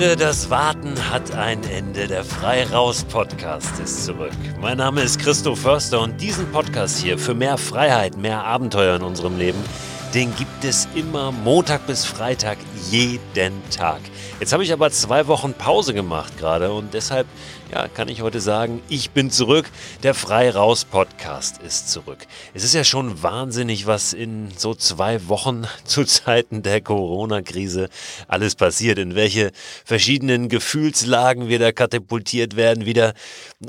Freunde, das Warten hat ein Ende. Der Frei Raus Podcast ist zurück. Mein Name ist Christoph Förster und diesen Podcast hier für mehr Freiheit, mehr Abenteuer in unserem Leben, den gibt es immer Montag bis Freitag jeden Tag. Jetzt habe ich aber zwei Wochen Pause gemacht gerade und deshalb ja, kann ich heute sagen, ich bin zurück. Der Frei Raus Podcast ist zurück. Es ist ja schon wahnsinnig, was in so zwei Wochen zu Zeiten der Corona-Krise alles passiert, in welche verschiedenen Gefühlslagen wir da katapultiert werden wieder.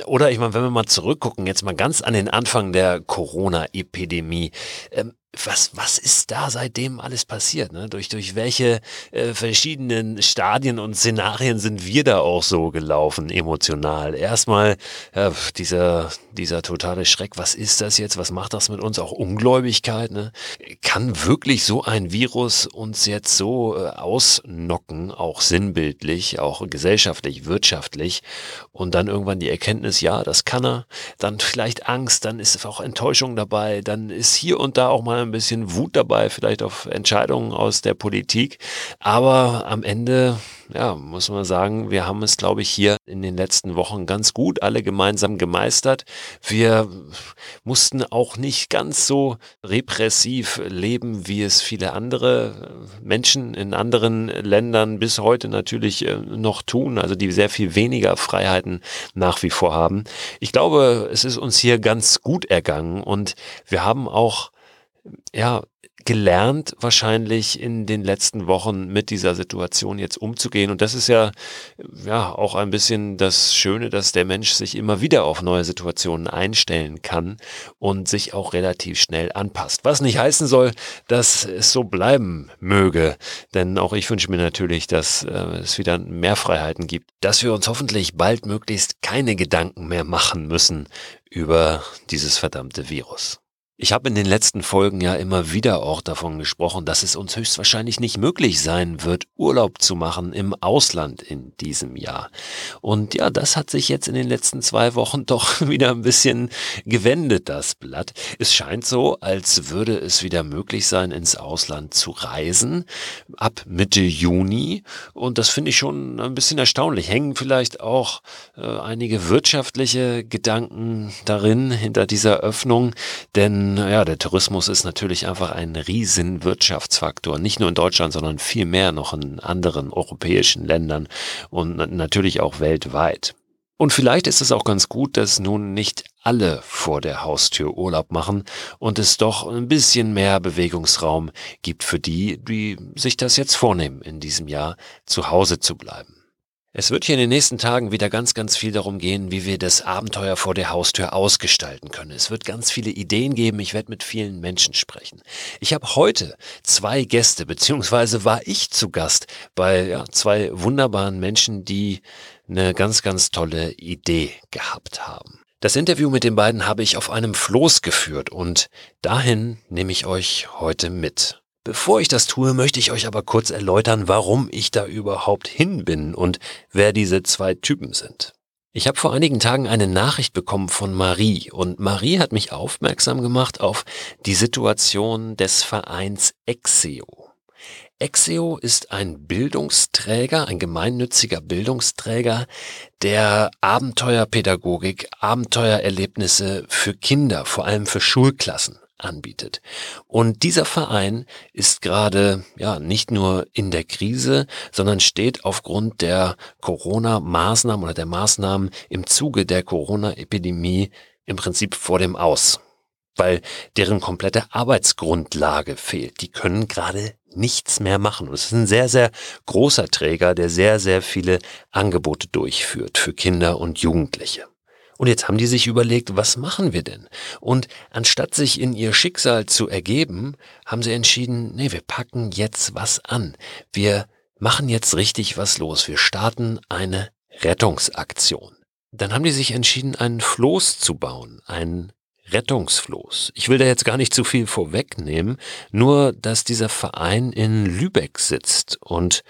Oder ich meine, wenn wir mal zurückgucken, jetzt mal ganz an den Anfang der Corona-Epidemie. Ähm, was, was ist da seitdem alles passiert? Ne? Durch, durch welche äh, verschiedenen Stadien und Szenarien sind wir da auch so gelaufen, emotional? Erstmal äh, dieser, dieser totale Schreck, was ist das jetzt? Was macht das mit uns? Auch Ungläubigkeit. Ne? Kann wirklich so ein Virus uns jetzt so äh, ausnocken, auch sinnbildlich, auch gesellschaftlich, wirtschaftlich? Und dann irgendwann die Erkenntnis, ja, das kann er. Dann vielleicht Angst, dann ist auch Enttäuschung dabei, dann ist hier und da auch mal ein bisschen Wut dabei, vielleicht auf Entscheidungen aus der Politik. Aber am Ende, ja, muss man sagen, wir haben es, glaube ich, hier in den letzten Wochen ganz gut alle gemeinsam gemeistert. Wir mussten auch nicht ganz so repressiv leben, wie es viele andere Menschen in anderen Ländern bis heute natürlich äh, noch tun, also die sehr viel weniger Freiheiten nach wie vor haben. Ich glaube, es ist uns hier ganz gut ergangen und wir haben auch ja, gelernt, wahrscheinlich in den letzten Wochen mit dieser Situation jetzt umzugehen. Und das ist ja, ja auch ein bisschen das Schöne, dass der Mensch sich immer wieder auf neue Situationen einstellen kann und sich auch relativ schnell anpasst. Was nicht heißen soll, dass es so bleiben möge. Denn auch ich wünsche mir natürlich, dass äh, es wieder mehr Freiheiten gibt, dass wir uns hoffentlich bald möglichst keine Gedanken mehr machen müssen über dieses verdammte Virus. Ich habe in den letzten Folgen ja immer wieder auch davon gesprochen, dass es uns höchstwahrscheinlich nicht möglich sein wird, Urlaub zu machen im Ausland in diesem Jahr. Und ja, das hat sich jetzt in den letzten zwei Wochen doch wieder ein bisschen gewendet, das Blatt. Es scheint so, als würde es wieder möglich sein, ins Ausland zu reisen, ab Mitte Juni. Und das finde ich schon ein bisschen erstaunlich. Hängen vielleicht auch äh, einige wirtschaftliche Gedanken darin, hinter dieser Öffnung, denn ja, der Tourismus ist natürlich einfach ein riesen Wirtschaftsfaktor, nicht nur in Deutschland, sondern viel mehr noch in anderen europäischen Ländern und natürlich auch weltweit. Und vielleicht ist es auch ganz gut, dass nun nicht alle vor der Haustür Urlaub machen und es doch ein bisschen mehr Bewegungsraum gibt für die, die sich das jetzt vornehmen, in diesem Jahr zu Hause zu bleiben. Es wird hier in den nächsten Tagen wieder ganz, ganz viel darum gehen, wie wir das Abenteuer vor der Haustür ausgestalten können. Es wird ganz viele Ideen geben. Ich werde mit vielen Menschen sprechen. Ich habe heute zwei Gäste, beziehungsweise war ich zu Gast bei ja, zwei wunderbaren Menschen, die eine ganz, ganz tolle Idee gehabt haben. Das Interview mit den beiden habe ich auf einem Floß geführt und dahin nehme ich euch heute mit. Bevor ich das tue, möchte ich euch aber kurz erläutern, warum ich da überhaupt hin bin und wer diese zwei Typen sind. Ich habe vor einigen Tagen eine Nachricht bekommen von Marie und Marie hat mich aufmerksam gemacht auf die Situation des Vereins Exeo. Exeo ist ein Bildungsträger, ein gemeinnütziger Bildungsträger, der Abenteuerpädagogik, Abenteuererlebnisse für Kinder, vor allem für Schulklassen anbietet. Und dieser Verein ist gerade ja nicht nur in der Krise, sondern steht aufgrund der Corona-Maßnahmen oder der Maßnahmen im Zuge der Corona-Epidemie im Prinzip vor dem Aus, weil deren komplette Arbeitsgrundlage fehlt. Die können gerade nichts mehr machen. Und es ist ein sehr, sehr großer Träger, der sehr, sehr viele Angebote durchführt für Kinder und Jugendliche. Und jetzt haben die sich überlegt, was machen wir denn? Und anstatt sich in ihr Schicksal zu ergeben, haben sie entschieden, nee, wir packen jetzt was an. Wir machen jetzt richtig was los. Wir starten eine Rettungsaktion. Dann haben die sich entschieden, einen Floß zu bauen, einen Rettungsfloß. Ich will da jetzt gar nicht zu viel vorwegnehmen, nur dass dieser Verein in Lübeck sitzt und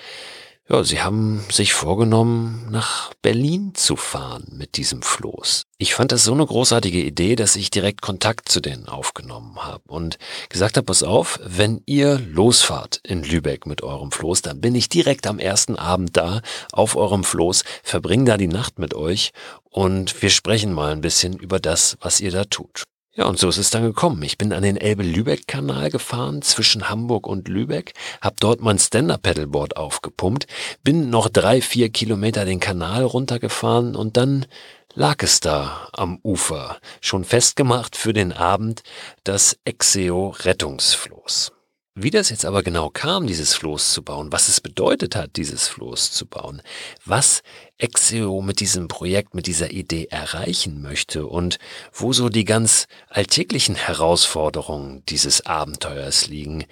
Ja, sie haben sich vorgenommen, nach Berlin zu fahren mit diesem Floß. Ich fand das so eine großartige Idee, dass ich direkt Kontakt zu denen aufgenommen habe und gesagt habe, pass auf, wenn ihr losfahrt in Lübeck mit eurem Floß, dann bin ich direkt am ersten Abend da auf eurem Floß, verbring da die Nacht mit euch und wir sprechen mal ein bisschen über das, was ihr da tut. Ja, und so ist es dann gekommen. Ich bin an den Elbe-Lübeck-Kanal gefahren zwischen Hamburg und Lübeck, hab dort mein Stand-Up-Pedalboard aufgepumpt, bin noch drei, vier Kilometer den Kanal runtergefahren und dann lag es da am Ufer, schon festgemacht für den Abend, das Exeo Rettungsfloß. Wie das jetzt aber genau kam, dieses Floß zu bauen, was es bedeutet hat, dieses Floß zu bauen, was Exeo mit diesem Projekt, mit dieser Idee erreichen möchte und wo so die ganz alltäglichen Herausforderungen dieses Abenteuers liegen,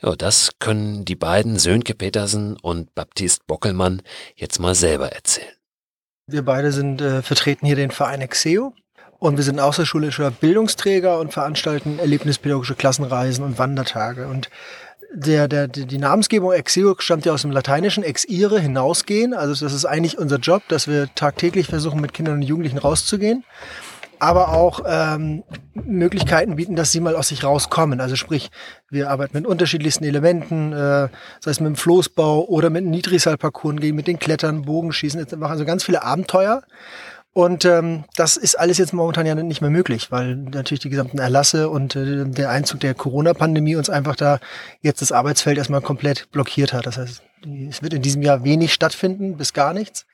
ja, das können die beiden Sönke Petersen und Baptist Bockelmann jetzt mal selber erzählen. Wir beide sind äh, vertreten hier den Verein Exeo und wir sind außerschulischer Bildungsträger und veranstalten erlebnispädagogische Klassenreisen und Wandertage. Und der, der, die Namensgebung Exeo stammt ja aus dem Lateinischen, exire, hinausgehen. Also das ist eigentlich unser Job, dass wir tagtäglich versuchen, mit Kindern und Jugendlichen rauszugehen. Aber auch ähm, Möglichkeiten bieten, dass sie mal aus sich rauskommen. Also sprich, wir arbeiten mit unterschiedlichsten Elementen, äh, sei es mit dem Floßbau oder mit Niedrigseilparcours, gehen mit den Klettern, Bogenschießen, machen also ganz viele Abenteuer. Und ähm, das ist alles jetzt momentan ja nicht mehr möglich, weil natürlich die gesamten Erlasse und äh, der Einzug der Corona-Pandemie uns einfach da jetzt das Arbeitsfeld erstmal komplett blockiert hat. Das heißt, es wird in diesem Jahr wenig stattfinden, bis gar nichts.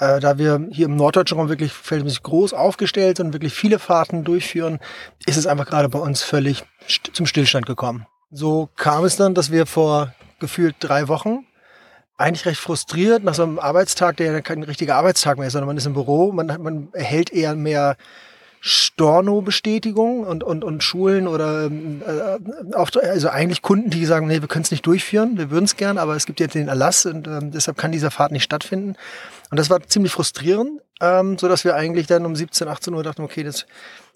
Äh, da wir hier im norddeutschen Raum wirklich verhältnismäßig groß aufgestellt und wirklich viele Fahrten durchführen, ist es einfach gerade bei uns völlig st zum Stillstand gekommen. So kam es dann, dass wir vor gefühlt drei Wochen eigentlich recht frustriert nach so einem Arbeitstag, der kein richtiger Arbeitstag mehr ist, sondern man ist im Büro, man, man erhält eher mehr Storno-Bestätigung und, und, und Schulen oder äh, auf, also eigentlich Kunden, die sagen, nee, wir können es nicht durchführen, wir würden es gern, aber es gibt jetzt den Erlass und ähm, deshalb kann dieser Fahrt nicht stattfinden. Und das war ziemlich frustrierend, ähm, so dass wir eigentlich dann um 17, 18 Uhr dachten, okay, das,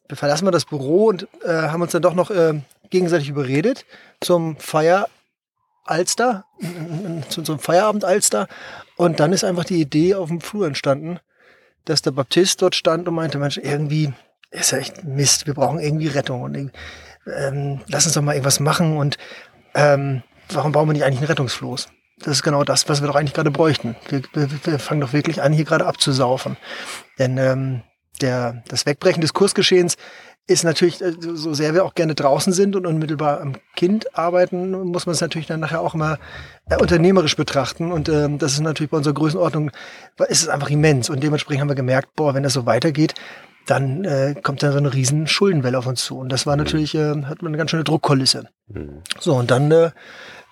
wir verlassen mal das Büro und äh, haben uns dann doch noch äh, gegenseitig überredet zum Feier Alster, zu unserem Feierabend Alster. Und dann ist einfach die Idee auf dem Flur entstanden, dass der Baptist dort stand und meinte, Mensch, irgendwie ist ja echt Mist, wir brauchen irgendwie Rettung und ähm, lass uns doch mal irgendwas machen und ähm, warum bauen wir nicht eigentlich ein Rettungsfloß? Das ist genau das, was wir doch eigentlich gerade bräuchten. Wir, wir, wir fangen doch wirklich an, hier gerade abzusaufen. Denn ähm, der, das Wegbrechen des Kursgeschehens ist natürlich, äh, so sehr wir auch gerne draußen sind und unmittelbar am Kind arbeiten, muss man es natürlich dann nachher auch immer äh, unternehmerisch betrachten. Und ähm, das ist natürlich bei unserer Größenordnung, ist es einfach immens. Und dementsprechend haben wir gemerkt, boah, wenn das so weitergeht, dann äh, kommt da so eine riesen Schuldenwelle auf uns zu. Und das war natürlich, äh, hat man eine ganz schöne Druckkulisse. Mhm. So, und dann äh,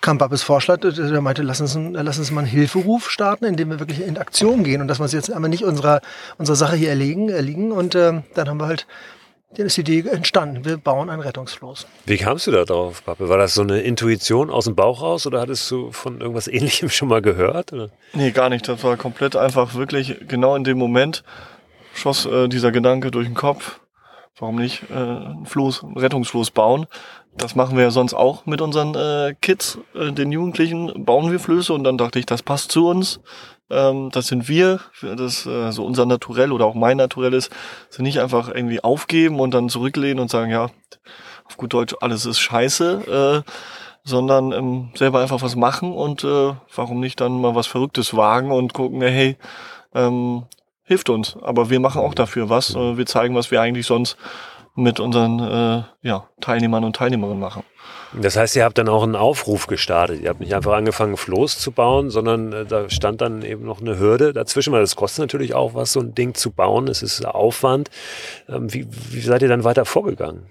kam Babes Vorschlag, äh, der meinte, lass uns, lass uns mal einen Hilferuf starten, indem wir wirklich in Aktion gehen und dass wir uns jetzt einmal nicht unserer, unserer Sache hier erlegen, erliegen. Und äh, dann haben wir halt dann ist die Idee entstanden. Wir bauen ein Rettungsfloß. Wie kamst du da drauf, Pappe? War das so eine Intuition aus dem Bauch raus oder hattest du von irgendwas ähnlichem schon mal gehört? Oder? Nee, gar nicht. Das war komplett einfach wirklich genau in dem Moment schoss äh, dieser Gedanke durch den Kopf. Warum nicht äh, ein Floß, ein Rettungsfloß bauen? Das machen wir ja sonst auch mit unseren äh, Kids, äh, den Jugendlichen, bauen wir Flöße und dann dachte ich, das passt zu uns ähm, das sind wir, das äh, so unser Naturell oder auch mein Naturell ist, sind nicht einfach irgendwie aufgeben und dann zurücklehnen und sagen, ja, auf gut Deutsch, alles ist scheiße, äh, sondern ähm, selber einfach was machen und äh, warum nicht dann mal was Verrücktes wagen und gucken, hey, ähm, hilft uns. Aber wir machen auch dafür was. Äh, wir zeigen, was wir eigentlich sonst mit unseren äh, ja, Teilnehmern und Teilnehmerinnen machen. Das heißt, ihr habt dann auch einen Aufruf gestartet. Ihr habt nicht einfach angefangen, Floß zu bauen, sondern äh, da stand dann eben noch eine Hürde dazwischen, weil das kostet natürlich auch was, so ein Ding zu bauen. Es ist Aufwand. Ähm, wie, wie seid ihr dann weiter vorgegangen?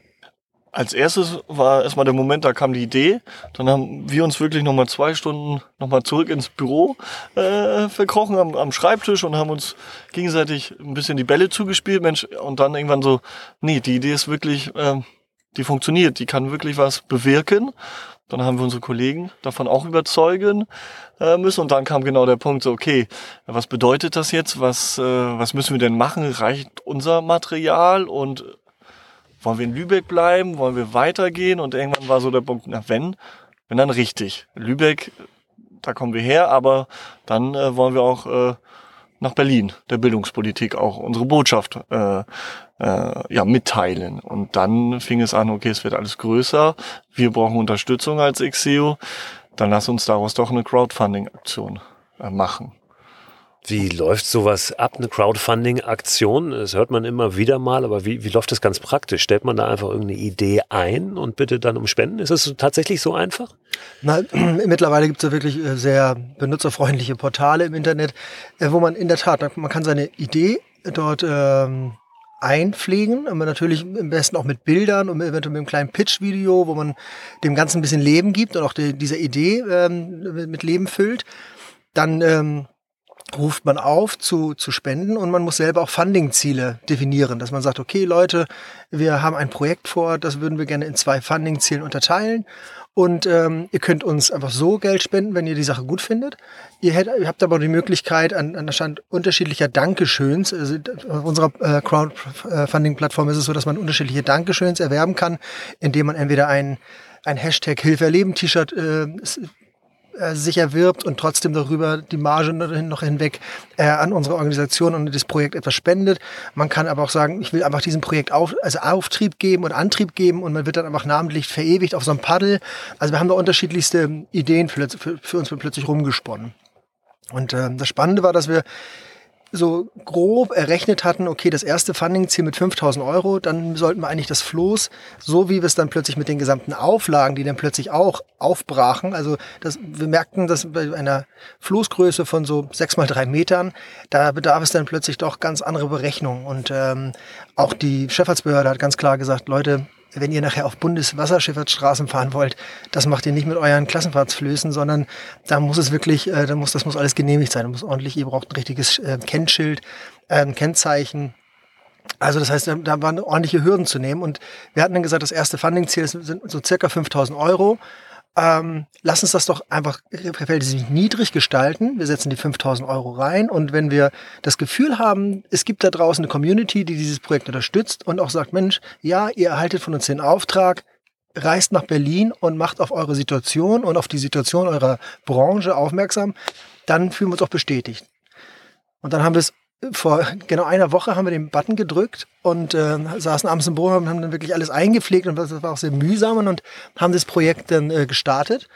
Als erstes war erstmal der Moment, da kam die Idee. Dann haben wir uns wirklich nochmal zwei Stunden nochmal zurück ins Büro äh, verkrochen am, am Schreibtisch und haben uns gegenseitig ein bisschen die Bälle zugespielt. Mensch, und dann irgendwann so, nee, die Idee ist wirklich, äh, die funktioniert, die kann wirklich was bewirken. Dann haben wir unsere Kollegen davon auch überzeugen äh, müssen. Und dann kam genau der Punkt, so, okay, was bedeutet das jetzt? Was, äh, was müssen wir denn machen? Reicht unser Material? Und wollen wir in Lübeck bleiben? Wollen wir weitergehen? Und irgendwann war so der Punkt, na wenn, wenn dann richtig. Lübeck, da kommen wir her, aber dann äh, wollen wir auch äh, nach Berlin, der Bildungspolitik auch unsere Botschaft äh, äh, ja, mitteilen. Und dann fing es an, okay, es wird alles größer, wir brauchen Unterstützung als XEO, dann lass uns daraus doch eine Crowdfunding-Aktion äh, machen. Wie läuft sowas ab, eine Crowdfunding-Aktion? Das hört man immer wieder mal, aber wie, wie läuft das ganz praktisch? Stellt man da einfach irgendeine Idee ein und bittet dann um Spenden? Ist das tatsächlich so einfach? Na, mittlerweile gibt es ja wirklich äh, sehr benutzerfreundliche Portale im Internet, äh, wo man in der Tat, man kann seine Idee dort ähm, einpflegen, aber natürlich am besten auch mit Bildern und eventuell mit einem kleinen Pitch-Video, wo man dem Ganzen ein bisschen Leben gibt und auch die, dieser Idee ähm, mit Leben füllt. Dann ähm, ruft man auf zu, zu spenden und man muss selber auch Funding-Ziele definieren, dass man sagt, okay Leute, wir haben ein Projekt vor, das würden wir gerne in zwei Funding-Zielen unterteilen und ähm, ihr könnt uns einfach so Geld spenden, wenn ihr die Sache gut findet. Ihr, hätt, ihr habt aber die Möglichkeit an, an der Stand unterschiedlicher Dankeschöns. Also auf unserer äh, Crowdfunding-Plattform ist es so, dass man unterschiedliche Dankeschöns erwerben kann, indem man entweder ein ein Hashtag Hilfe erleben T-Shirt äh, äh, sich erwirbt und trotzdem darüber die Marge noch hinweg äh, an unsere Organisation und das Projekt etwas spendet. Man kann aber auch sagen, ich will einfach diesem Projekt auf, also Auftrieb geben und Antrieb geben und man wird dann einfach namentlich verewigt auf so einem Paddel. Also wir haben da unterschiedlichste Ideen für, für, für uns plötzlich rumgesponnen. Und äh, das Spannende war, dass wir so grob errechnet hatten, okay, das erste Funding-Ziel mit 5000 Euro, dann sollten wir eigentlich das Floß, so wie wir es dann plötzlich mit den gesamten Auflagen, die dann plötzlich auch aufbrachen, also das, wir merkten, dass bei einer Floßgröße von so sechs mal drei Metern, da bedarf es dann plötzlich doch ganz andere Berechnungen. Und ähm, auch die Schifffahrtsbehörde hat ganz klar gesagt, Leute, wenn ihr nachher auf Bundeswasserschifffahrtsstraßen fahren wollt, das macht ihr nicht mit euren Klassenfahrtsflößen, sondern da muss es wirklich, äh, da muss, das muss alles genehmigt sein. Da muss ordentlich, ihr braucht ein richtiges äh, Kennschild, äh, Kennzeichen. Also das heißt, da waren ordentliche Hürden zu nehmen. Und wir hatten dann gesagt, das erste Funding-Ziel sind so circa 5000 Euro ähm, lass uns das doch einfach verhältnismäßig niedrig gestalten. Wir setzen die 5000 Euro rein und wenn wir das Gefühl haben, es gibt da draußen eine Community, die dieses Projekt unterstützt und auch sagt, Mensch, ja, ihr erhaltet von uns den Auftrag, reist nach Berlin und macht auf eure Situation und auf die Situation eurer Branche aufmerksam, dann fühlen wir uns auch bestätigt. Und dann haben wir es vor genau einer Woche haben wir den Button gedrückt und äh, saßen abends im Büro und haben dann wirklich alles eingepflegt und das war auch sehr mühsam und haben das Projekt dann äh, gestartet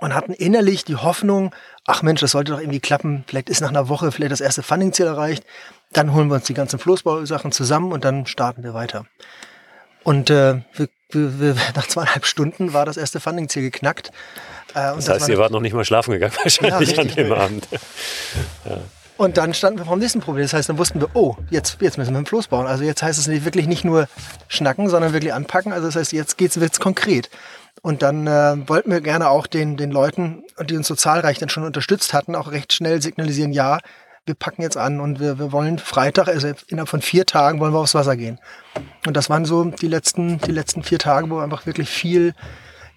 und hatten innerlich die Hoffnung, ach Mensch, das sollte doch irgendwie klappen, vielleicht ist nach einer Woche vielleicht das erste Funding-Ziel erreicht, dann holen wir uns die ganzen Floßbausachen zusammen und dann starten wir weiter. Und äh, wir, wir, nach zweieinhalb Stunden war das erste Funding-Ziel geknackt. Äh, das heißt, das ihr wart noch nicht mal schlafen gegangen wahrscheinlich ja, an dem Abend. ja. Und dann standen wir vor dem nächsten Problem. Das heißt, dann wussten wir, oh, jetzt, jetzt müssen wir einen Floß bauen. Also jetzt heißt es nicht wirklich nicht nur schnacken, sondern wirklich anpacken. Also das heißt, jetzt geht's wird's konkret. Und dann äh, wollten wir gerne auch den, den Leuten, die uns so zahlreich dann schon unterstützt hatten, auch recht schnell signalisieren, ja, wir packen jetzt an und wir, wir wollen Freitag, also innerhalb von vier Tagen wollen wir aufs Wasser gehen. Und das waren so die letzten, die letzten vier Tage, wo wir einfach wirklich viel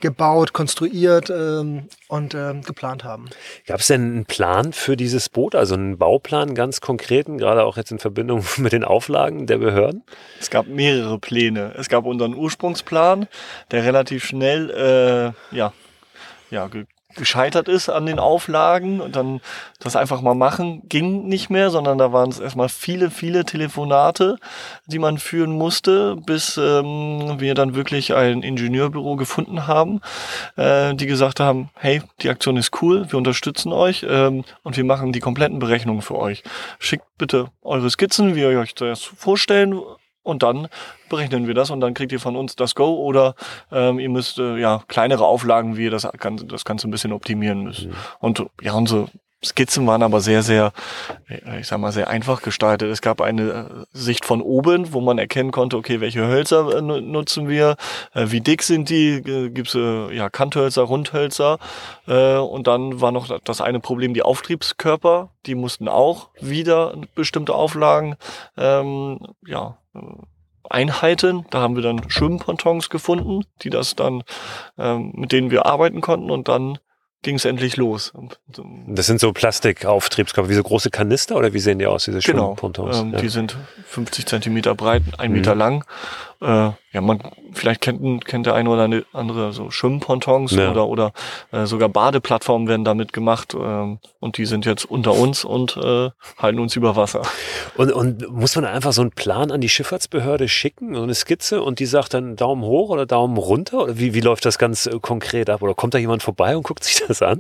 gebaut, konstruiert ähm, und ähm, geplant haben. Gab es denn einen Plan für dieses Boot, also einen Bauplan ganz konkreten, gerade auch jetzt in Verbindung mit den Auflagen der Behörden? Es gab mehrere Pläne. Es gab unseren Ursprungsplan, der relativ schnell äh, ja, ja, gescheitert ist an den Auflagen und dann das einfach mal machen ging nicht mehr, sondern da waren es erstmal viele, viele Telefonate, die man führen musste, bis ähm, wir dann wirklich ein Ingenieurbüro gefunden haben, äh, die gesagt haben, hey, die Aktion ist cool, wir unterstützen euch ähm, und wir machen die kompletten Berechnungen für euch. Schickt bitte eure Skizzen, wie ihr euch das vorstellen und dann berechnen wir das und dann kriegt ihr von uns das Go oder ähm, ihr müsst äh, ja kleinere Auflagen, wie ihr das, das Ganze ein bisschen optimieren müsst. Mhm. Und ja, unsere Skizzen waren aber sehr, sehr, äh, ich sag mal, sehr einfach gestaltet. Es gab eine äh, Sicht von oben, wo man erkennen konnte, okay, welche Hölzer äh, nutzen wir, wie dick sind die, gibt's ja Kanthölzer, Rundhölzer. Und dann war noch das eine Problem, die Auftriebskörper, die mussten auch wieder bestimmte Auflagen ähm, ja, Einheiten. Da haben wir dann Schwimmpontons gefunden, die das dann, ähm, mit denen wir arbeiten konnten und dann ging es endlich los. Das sind so Plastikauftriebskörper, wie so große Kanister oder wie sehen die aus, diese genau, Schwimmpontons? Ähm, ja. Die sind 50 Zentimeter breit, ein Meter mhm. lang. Äh, ja, man vielleicht kennt, kennt der eine oder andere so Schwimmpontons ja. oder oder äh, sogar Badeplattformen werden damit gemacht ähm, und die sind jetzt unter uns und äh, halten uns über Wasser. Und, und muss man einfach so einen Plan an die Schifffahrtsbehörde schicken, so eine Skizze und die sagt dann Daumen hoch oder Daumen runter oder wie, wie läuft das ganz äh, konkret ab oder kommt da jemand vorbei und guckt sich das an?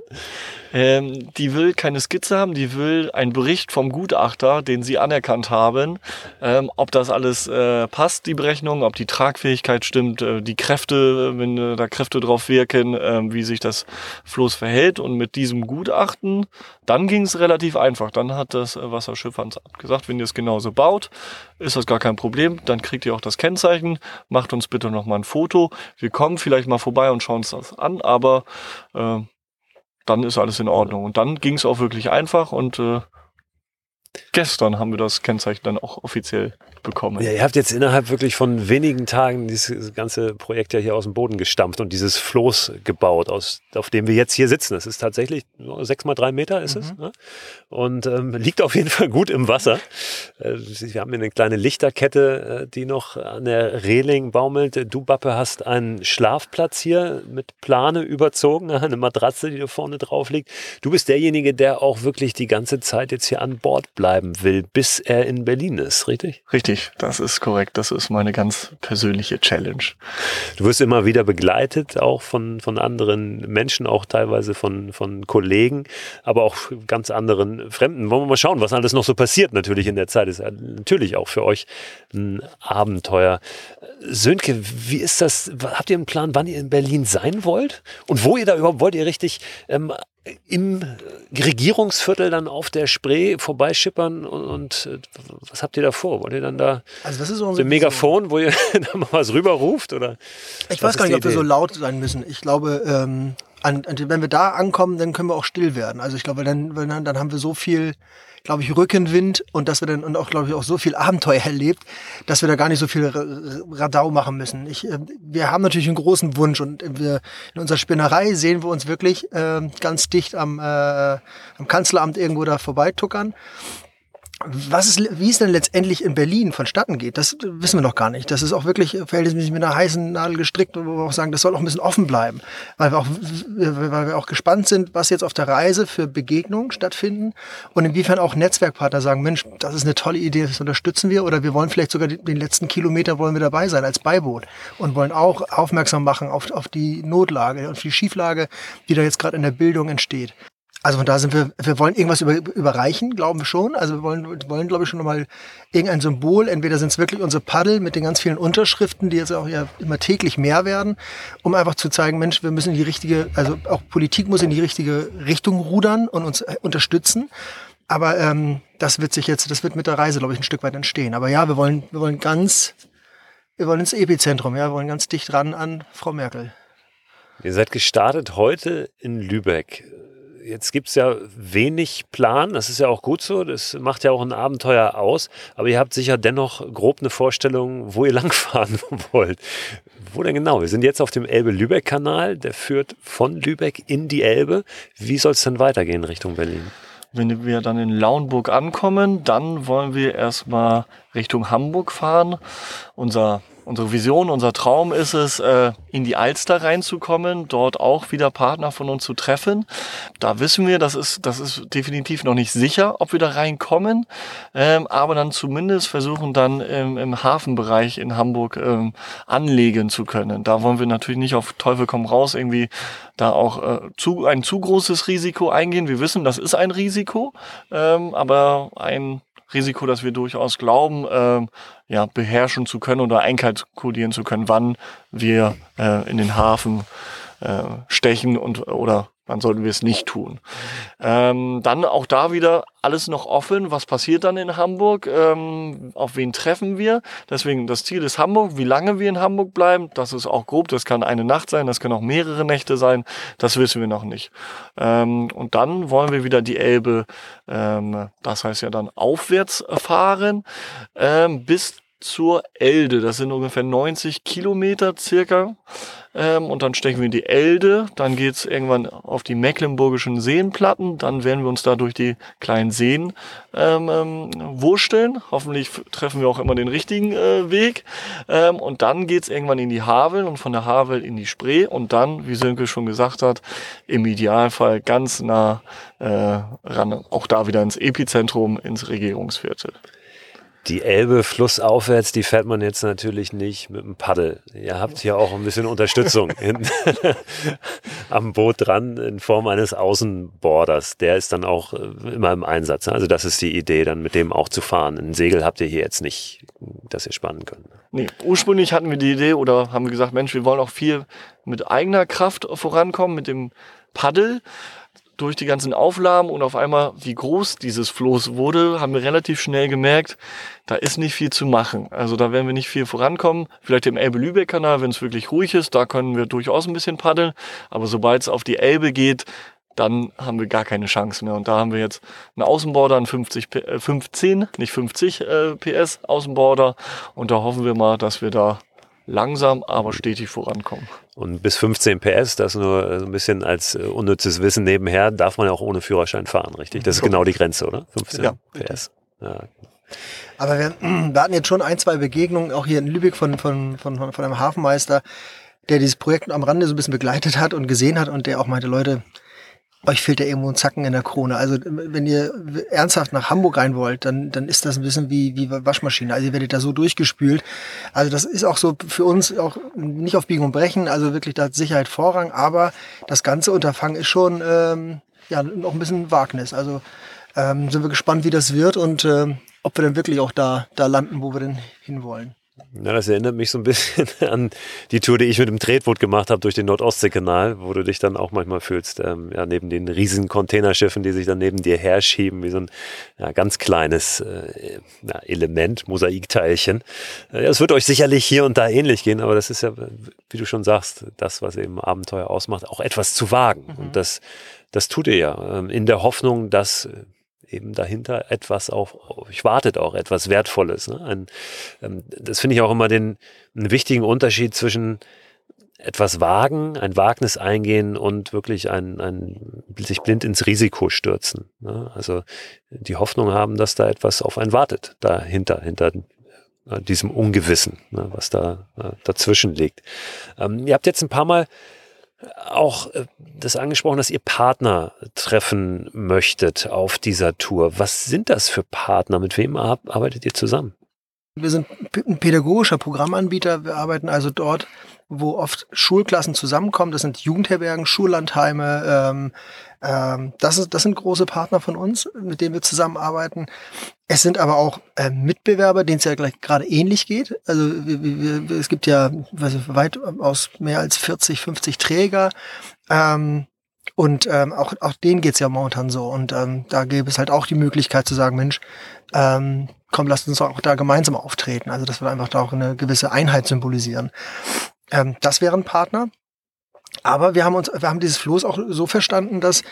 Ähm, die will keine Skizze haben, die will einen Bericht vom Gutachter, den sie anerkannt haben, ähm, ob das alles äh, passt, die Berechnung, ob die Tragfähigkeit stimmt, äh, die Kräfte, wenn äh, da Kräfte drauf wirken, äh, wie sich das Floß verhält. Und mit diesem Gutachten, dann ging es relativ einfach. Dann hat das äh, Wasserschifffahrtsamt gesagt, wenn ihr es genauso baut, ist das gar kein Problem. Dann kriegt ihr auch das Kennzeichen. Macht uns bitte nochmal ein Foto. Wir kommen vielleicht mal vorbei und schauen uns das an, aber äh, dann ist alles in Ordnung. Und dann ging es auch wirklich einfach und äh, gestern haben wir das Kennzeichen dann auch offiziell bekommen. Ja, ihr habt jetzt innerhalb wirklich von wenigen Tagen dieses ganze Projekt ja hier aus dem Boden gestampft und dieses Floß gebaut, aus, auf dem wir jetzt hier sitzen. Das ist tatsächlich sechs mal drei Meter ist mhm. es. Ne? Und ähm, liegt auf jeden Fall gut im Wasser. Äh, wir haben hier eine kleine Lichterkette, äh, die noch an der Reling baumelt. Du, Bappe, hast einen Schlafplatz hier mit Plane überzogen, eine Matratze, die da vorne drauf liegt. Du bist derjenige, der auch wirklich die ganze Zeit jetzt hier an Bord bleiben will, bis er in Berlin ist, richtig? Richtig das ist korrekt. Das ist meine ganz persönliche Challenge. Du wirst immer wieder begleitet, auch von, von anderen Menschen, auch teilweise von, von Kollegen, aber auch ganz anderen Fremden. Wollen wir mal schauen, was alles noch so passiert natürlich in der Zeit. Ist natürlich auch für euch ein Abenteuer. Sönke, wie ist das? Habt ihr einen Plan, wann ihr in Berlin sein wollt? Und wo ihr da überhaupt wollt ihr richtig ähm, im Regierungsviertel dann auf der Spree vorbeischippern und, und äh, was habt ihr da vor? Wollt ihr dann da also das ist so ein Megafon, wo ihr da mal was rüberruft? Oder ich weiß gar nicht, ob wir so laut sein müssen. Ich glaube, ähm, an, wenn wir da ankommen, dann können wir auch still werden. Also ich glaube, dann, dann, dann haben wir so viel glaube ich, Rückenwind und dass wir dann und auch, glaube ich, auch so viel Abenteuer erlebt, dass wir da gar nicht so viel Radau machen müssen. Ich, äh, wir haben natürlich einen großen Wunsch und wir in unserer Spinnerei sehen wir uns wirklich äh, ganz dicht am, äh, am Kanzleramt irgendwo da vorbeituckern. Was ist, wie es denn letztendlich in Berlin vonstatten geht, das wissen wir noch gar nicht. Das ist auch wirklich verhältnismäßig mit einer heißen Nadel gestrickt, wo wir auch sagen, das soll auch ein bisschen offen bleiben, weil wir auch, weil wir auch gespannt sind, was jetzt auf der Reise für Begegnungen stattfinden und inwiefern auch Netzwerkpartner sagen, Mensch, das ist eine tolle Idee, das unterstützen wir oder wir wollen vielleicht sogar den letzten Kilometer wollen wir dabei sein als Beiboot und wollen auch aufmerksam machen auf, auf die Notlage und die Schieflage, die da jetzt gerade in der Bildung entsteht. Also von da sind wir, wir wollen irgendwas über, überreichen, glauben wir schon. Also wir wollen, wollen glaube ich, schon nochmal irgendein Symbol. Entweder sind es wirklich unsere Paddel mit den ganz vielen Unterschriften, die jetzt auch ja immer täglich mehr werden, um einfach zu zeigen, Mensch, wir müssen in die richtige, also auch Politik muss in die richtige Richtung rudern und uns äh, unterstützen. Aber ähm, das wird sich jetzt, das wird mit der Reise, glaube ich, ein Stück weit entstehen. Aber ja, wir wollen, wir wollen ganz, wir wollen ins Epizentrum, ja, wir wollen ganz dicht ran an Frau Merkel. Ihr seid gestartet heute in Lübeck jetzt gibt es ja wenig Plan, das ist ja auch gut so, das macht ja auch ein Abenteuer aus, aber ihr habt sicher dennoch grob eine Vorstellung, wo ihr langfahren wollt. Wo denn genau? Wir sind jetzt auf dem Elbe-Lübeck-Kanal, der führt von Lübeck in die Elbe. Wie soll es denn weitergehen Richtung Berlin? Wenn wir dann in Lauenburg ankommen, dann wollen wir erstmal Richtung Hamburg fahren. Unser Unsere Vision, unser Traum ist es, äh, in die Alster reinzukommen, dort auch wieder Partner von uns zu treffen. Da wissen wir, das ist, das ist definitiv noch nicht sicher, ob wir da reinkommen, ähm, aber dann zumindest versuchen dann im, im Hafenbereich in Hamburg ähm, anlegen zu können. Da wollen wir natürlich nicht auf Teufel komm raus irgendwie da auch äh, zu, ein zu großes Risiko eingehen. Wir wissen, das ist ein Risiko, ähm, aber ein Risiko, dass wir durchaus glauben, äh, ja, beherrschen zu können oder einkalkulieren zu können, wann wir äh, in den Hafen äh, stechen und oder dann sollten wir es nicht tun. Ähm, dann auch da wieder alles noch offen. Was passiert dann in Hamburg? Ähm, auf wen treffen wir? Deswegen das Ziel ist Hamburg. Wie lange wir in Hamburg bleiben, das ist auch grob. Das kann eine Nacht sein, das kann auch mehrere Nächte sein. Das wissen wir noch nicht. Ähm, und dann wollen wir wieder die Elbe, ähm, das heißt ja dann aufwärts fahren, ähm, bis zur Elde. Das sind ungefähr 90 Kilometer circa. Ähm, und dann stechen wir in die Elde. Dann geht's irgendwann auf die mecklenburgischen Seenplatten. Dann werden wir uns da durch die kleinen Seen ähm, ähm, wursteln. Hoffentlich treffen wir auch immer den richtigen äh, Weg. Ähm, und dann geht's irgendwann in die Havel und von der Havel in die Spree. Und dann, wie Sönke schon gesagt hat, im Idealfall ganz nah äh, ran. Auch da wieder ins Epizentrum, ins Regierungsviertel. Die Elbe flussaufwärts, die fährt man jetzt natürlich nicht mit dem Paddel. Ihr habt hier auch ein bisschen Unterstützung in, am Boot dran in Form eines Außenborders. Der ist dann auch äh, immer im Einsatz. Also das ist die Idee, dann mit dem auch zu fahren. Ein Segel habt ihr hier jetzt nicht, dass ihr spannen könnt. Nee, ursprünglich hatten wir die Idee oder haben wir gesagt, Mensch, wir wollen auch viel mit eigener Kraft vorankommen, mit dem Paddel durch die ganzen Auflagen und auf einmal, wie groß dieses Floß wurde, haben wir relativ schnell gemerkt, da ist nicht viel zu machen. Also da werden wir nicht viel vorankommen. Vielleicht im Elbe-Lübeck-Kanal, wenn es wirklich ruhig ist, da können wir durchaus ein bisschen paddeln. Aber sobald es auf die Elbe geht, dann haben wir gar keine Chance mehr. Und da haben wir jetzt einen Außenborder, einen 50, äh, 15, nicht 50 äh, PS Außenborder. Und da hoffen wir mal, dass wir da langsam, aber stetig vorankommen. Und bis 15 PS, das nur äh, ein bisschen als äh, unnützes Wissen nebenher, darf man ja auch ohne Führerschein fahren, richtig? Das ist genau die Grenze, oder? 15 ja, PS. Ja. Aber wir, wir, hatten jetzt schon ein, zwei Begegnungen, auch hier in Lübeck von, von, von, von einem Hafenmeister, der dieses Projekt am Rande so ein bisschen begleitet hat und gesehen hat und der auch meinte, Leute, euch fehlt ja irgendwo ein Zacken in der Krone. Also wenn ihr ernsthaft nach Hamburg rein wollt, dann, dann ist das ein bisschen wie, wie Waschmaschine. Also ihr werdet da so durchgespült. Also das ist auch so für uns auch nicht auf Biegen und Brechen, also wirklich da hat Sicherheit Vorrang, aber das ganze Unterfangen ist schon ähm, ja noch ein bisschen Wagnis. Also ähm, sind wir gespannt, wie das wird und äh, ob wir dann wirklich auch da, da landen, wo wir denn hinwollen. Ja, das erinnert mich so ein bisschen an die Tour, die ich mit dem Tretboot gemacht habe durch den Nordostseekanal, wo du dich dann auch manchmal fühlst, ähm, ja, neben den riesen Containerschiffen, die sich dann neben dir herschieben, wie so ein ja, ganz kleines äh, ja, Element, Mosaikteilchen. Äh, es wird euch sicherlich hier und da ähnlich gehen, aber das ist ja, wie du schon sagst, das, was eben Abenteuer ausmacht, auch etwas zu wagen. Mhm. Und das, das tut ihr ja, ähm, in der Hoffnung, dass eben dahinter etwas auf euch wartet, auch etwas Wertvolles. Ne? Ein, ähm, das finde ich auch immer den einen wichtigen Unterschied zwischen etwas wagen, ein Wagnis eingehen und wirklich ein, ein sich blind ins Risiko stürzen. Ne? Also die Hoffnung haben, dass da etwas auf einen wartet, dahinter, hinter äh, diesem Ungewissen, ne, was da äh, dazwischen liegt. Ähm, ihr habt jetzt ein paar Mal auch äh, das angesprochen, dass ihr Partner treffen möchtet auf dieser Tour. Was sind das für Partner? Mit wem arbeitet ihr zusammen? Wir sind ein pädagogischer Programmanbieter. Wir arbeiten also dort, wo oft Schulklassen zusammenkommen. Das sind Jugendherbergen, Schullandheime, ähm, ähm, das, ist, das sind große Partner von uns, mit denen wir zusammenarbeiten. Es sind aber auch äh, Mitbewerber, denen es ja gleich gerade ähnlich geht. Also wir, wir, es gibt ja weiß ich, weit aus mehr als 40, 50 Träger. Ähm, und ähm, auch, auch denen geht's ja momentan so. Und ähm, da gäbe es halt auch die Möglichkeit zu sagen, Mensch, ähm, komm, lasst uns auch da gemeinsam auftreten. Also dass wir einfach da auch eine gewisse Einheit symbolisieren. Ähm, das wären Partner. Aber wir haben uns, wir haben dieses Floß auch so verstanden, dass